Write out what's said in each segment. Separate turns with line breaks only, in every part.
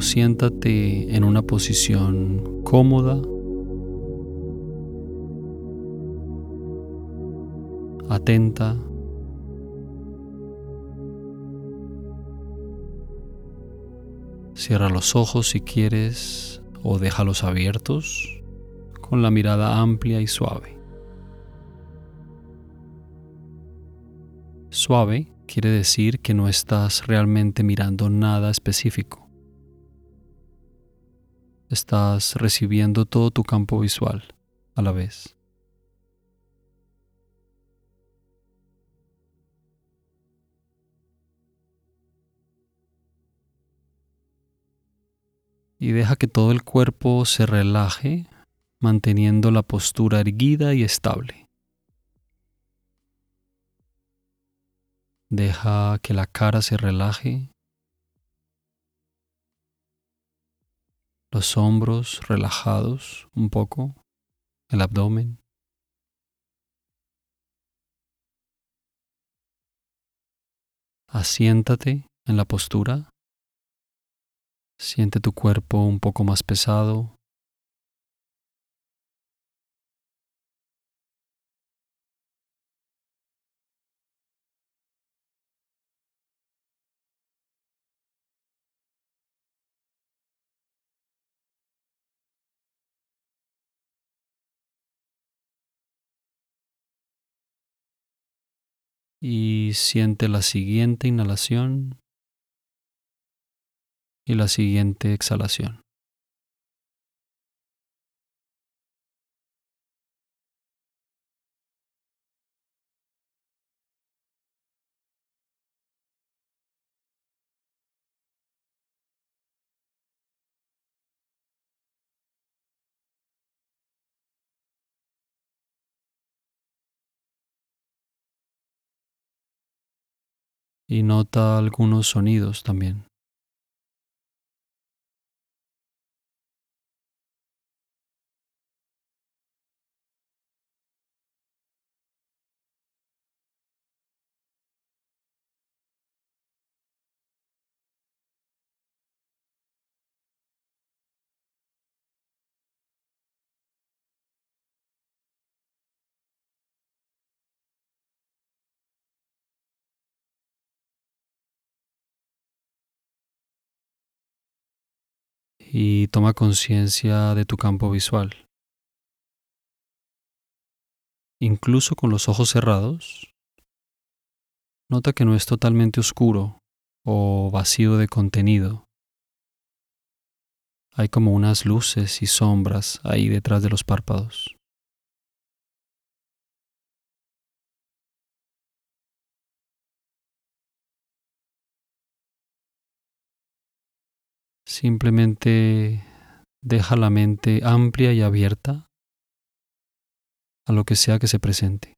siéntate en una posición cómoda, atenta. Cierra los ojos si quieres o déjalos abiertos con la mirada amplia y suave. Suave quiere decir que no estás realmente mirando nada específico. Estás recibiendo todo tu campo visual a la vez. Y deja que todo el cuerpo se relaje manteniendo la postura erguida y estable. Deja que la cara se relaje, los hombros relajados un poco, el abdomen. Asiéntate en la postura. Siente tu cuerpo un poco más pesado, y siente la siguiente inhalación y la siguiente exhalación. Y nota algunos sonidos también. Y toma conciencia de tu campo visual. Incluso con los ojos cerrados, nota que no es totalmente oscuro o vacío de contenido. Hay como unas luces y sombras ahí detrás de los párpados. Simplemente deja la mente amplia y abierta a lo que sea que se presente.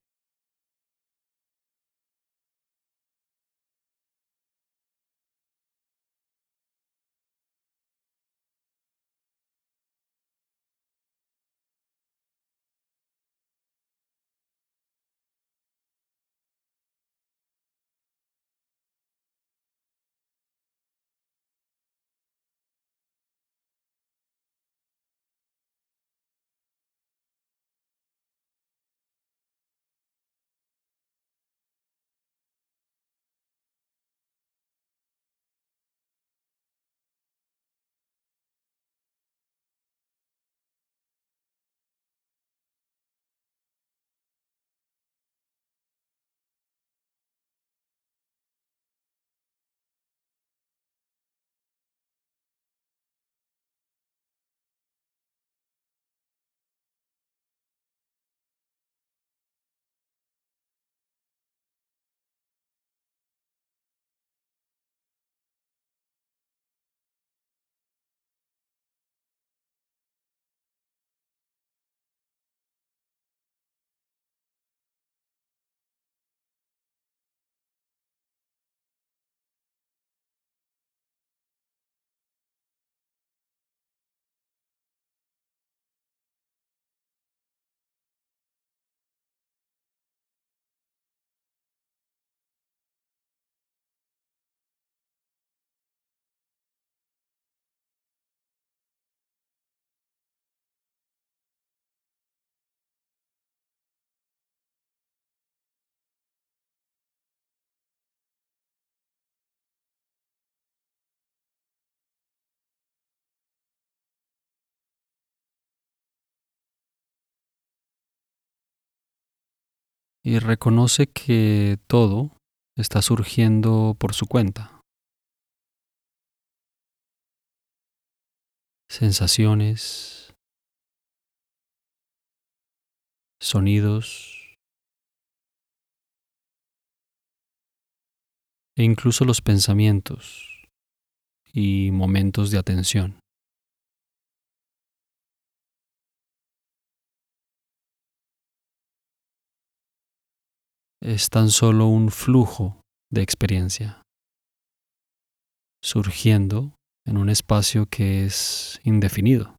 Y reconoce que todo está surgiendo por su cuenta. Sensaciones, sonidos e incluso los pensamientos y momentos de atención. Es tan solo un flujo de experiencia, surgiendo en un espacio que es indefinido.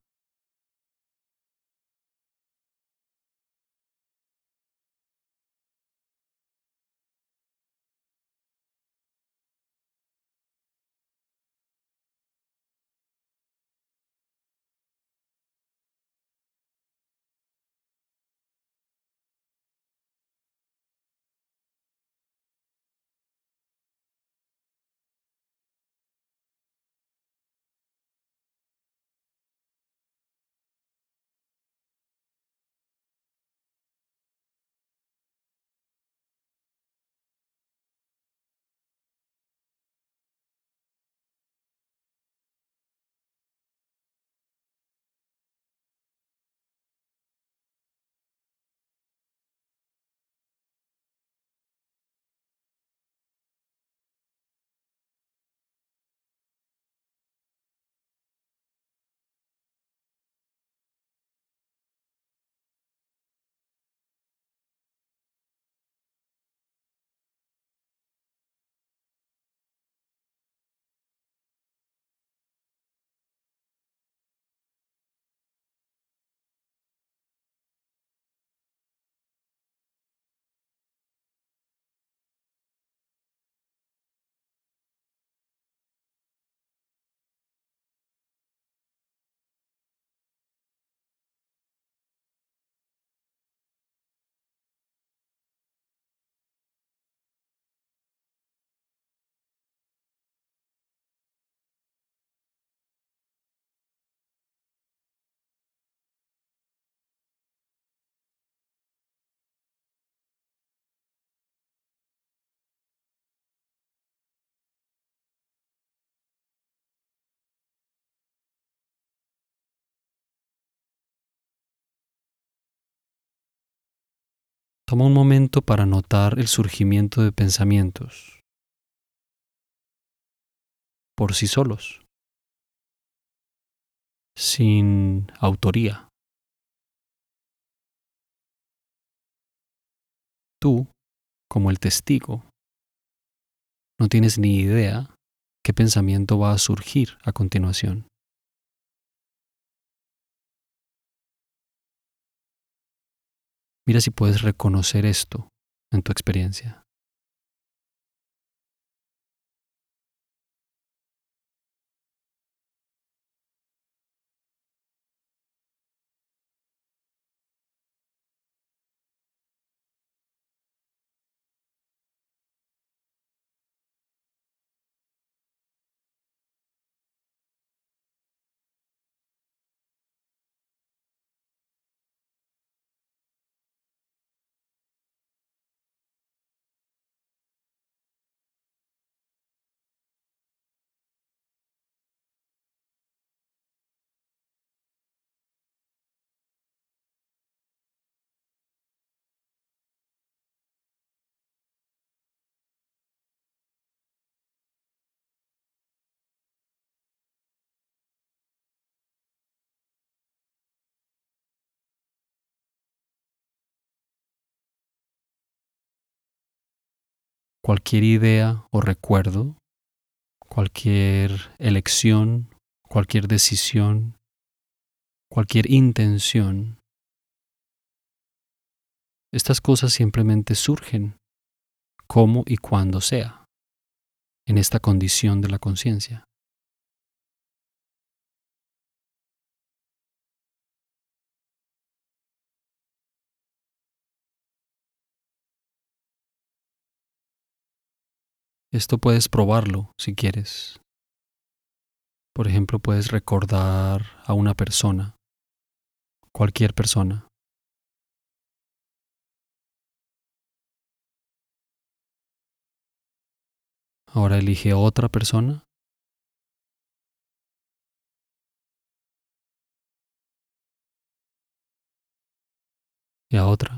Toma un momento para notar el surgimiento de pensamientos por sí solos, sin autoría. Tú, como el testigo, no tienes ni idea qué pensamiento va a surgir a continuación. Mira si puedes reconocer esto en tu experiencia. Cualquier idea o recuerdo, cualquier elección, cualquier decisión, cualquier intención. Estas cosas simplemente surgen como y cuando sea, en esta condición de la conciencia. Esto puedes probarlo si quieres. Por ejemplo, puedes recordar a una persona, cualquier persona. Ahora elige otra persona. Y a otra.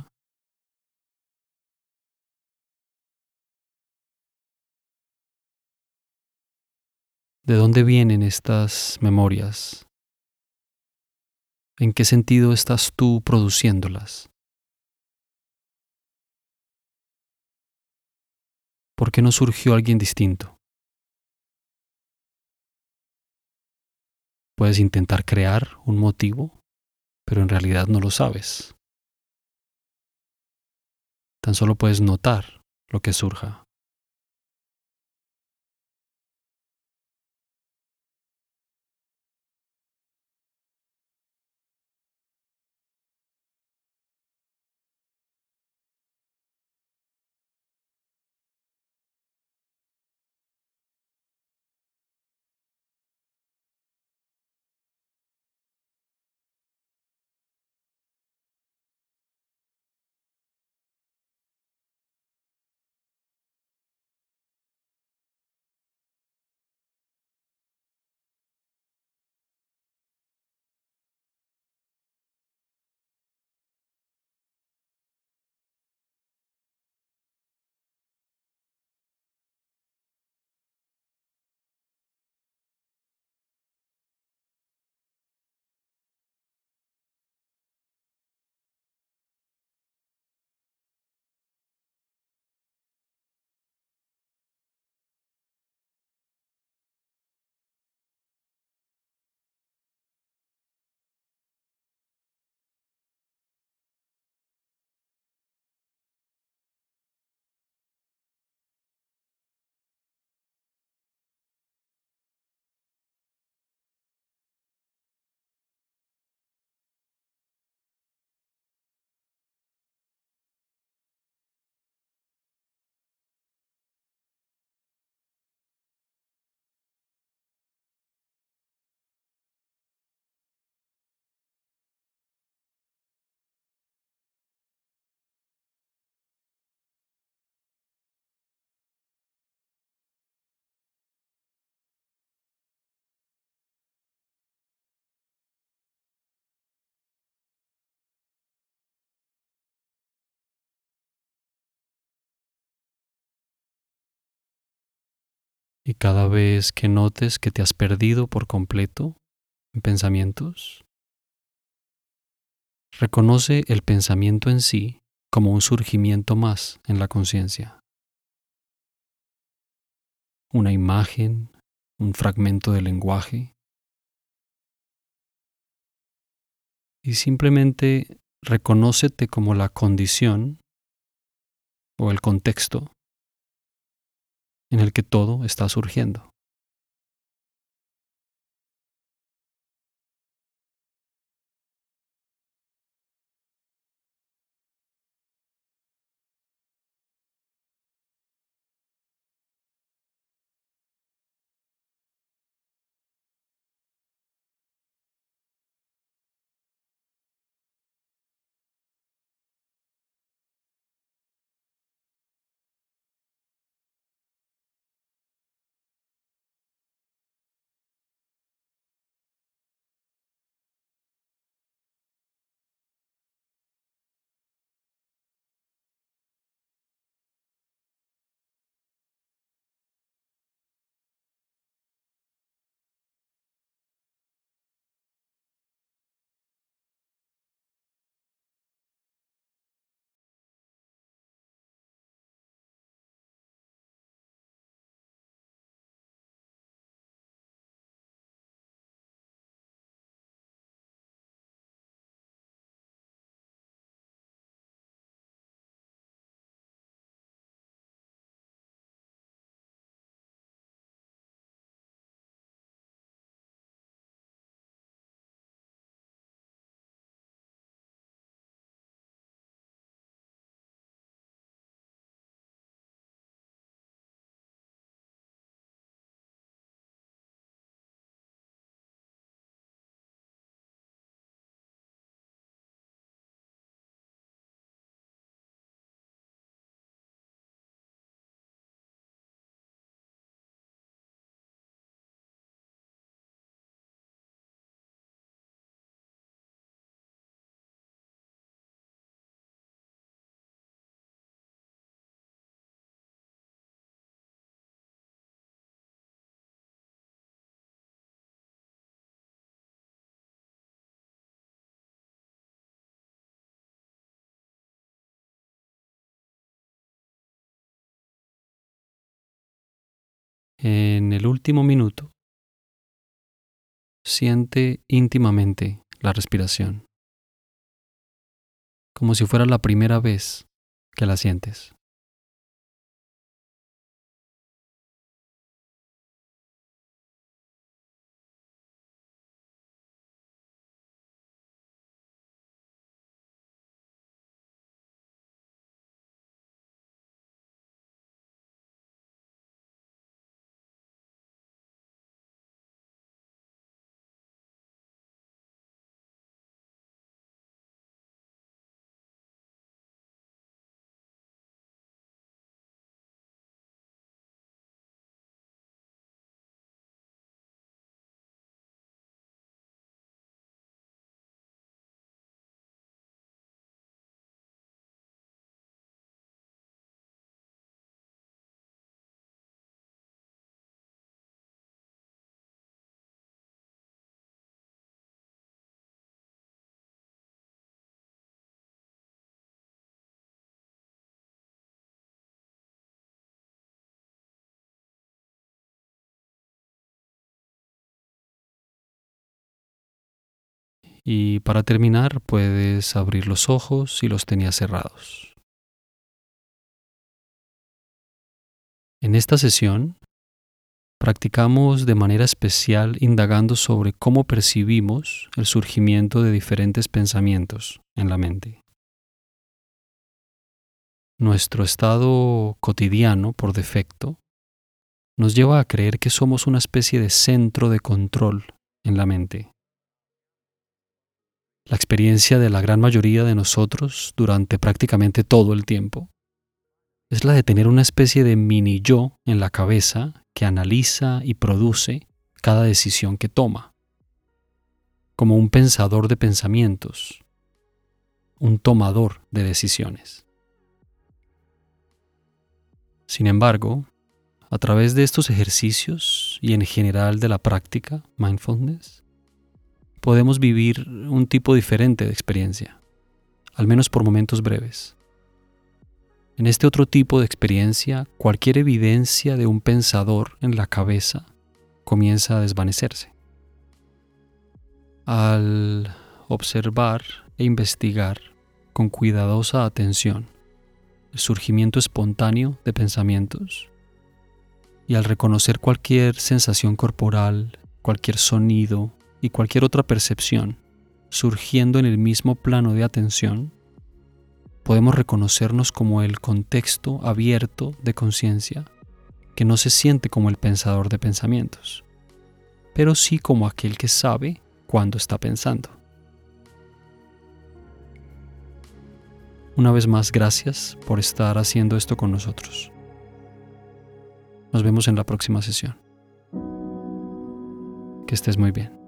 ¿De dónde vienen estas memorias? ¿En qué sentido estás tú produciéndolas? ¿Por qué no surgió alguien distinto? Puedes intentar crear un motivo, pero en realidad no lo sabes. Tan solo puedes notar lo que surja. Y cada vez que notes que te has perdido por completo en pensamientos, reconoce el pensamiento en sí como un surgimiento más en la conciencia. Una imagen, un fragmento de lenguaje. Y simplemente reconócete como la condición o el contexto en el que todo está surgiendo. En el último minuto, siente íntimamente la respiración, como si fuera la primera vez que la sientes. Y para terminar, puedes abrir los ojos si los tenías cerrados. En esta sesión, practicamos de manera especial indagando sobre cómo percibimos el surgimiento de diferentes pensamientos en la mente. Nuestro estado cotidiano, por defecto, nos lleva a creer que somos una especie de centro de control en la mente la experiencia de la gran mayoría de nosotros durante prácticamente todo el tiempo, es la de tener una especie de mini yo en la cabeza que analiza y produce cada decisión que toma, como un pensador de pensamientos, un tomador de decisiones. Sin embargo, a través de estos ejercicios y en general de la práctica mindfulness, podemos vivir un tipo diferente de experiencia, al menos por momentos breves. En este otro tipo de experiencia, cualquier evidencia de un pensador en la cabeza comienza a desvanecerse. Al observar e investigar con cuidadosa atención el surgimiento espontáneo de pensamientos y al reconocer cualquier sensación corporal, cualquier sonido y cualquier otra percepción surgiendo en el mismo plano de atención, podemos reconocernos como el contexto abierto de conciencia que no se siente como el pensador de pensamientos, pero sí como aquel que sabe cuándo está pensando. Una vez más, gracias por estar haciendo esto con nosotros. Nos vemos en la próxima sesión. Que estés muy bien.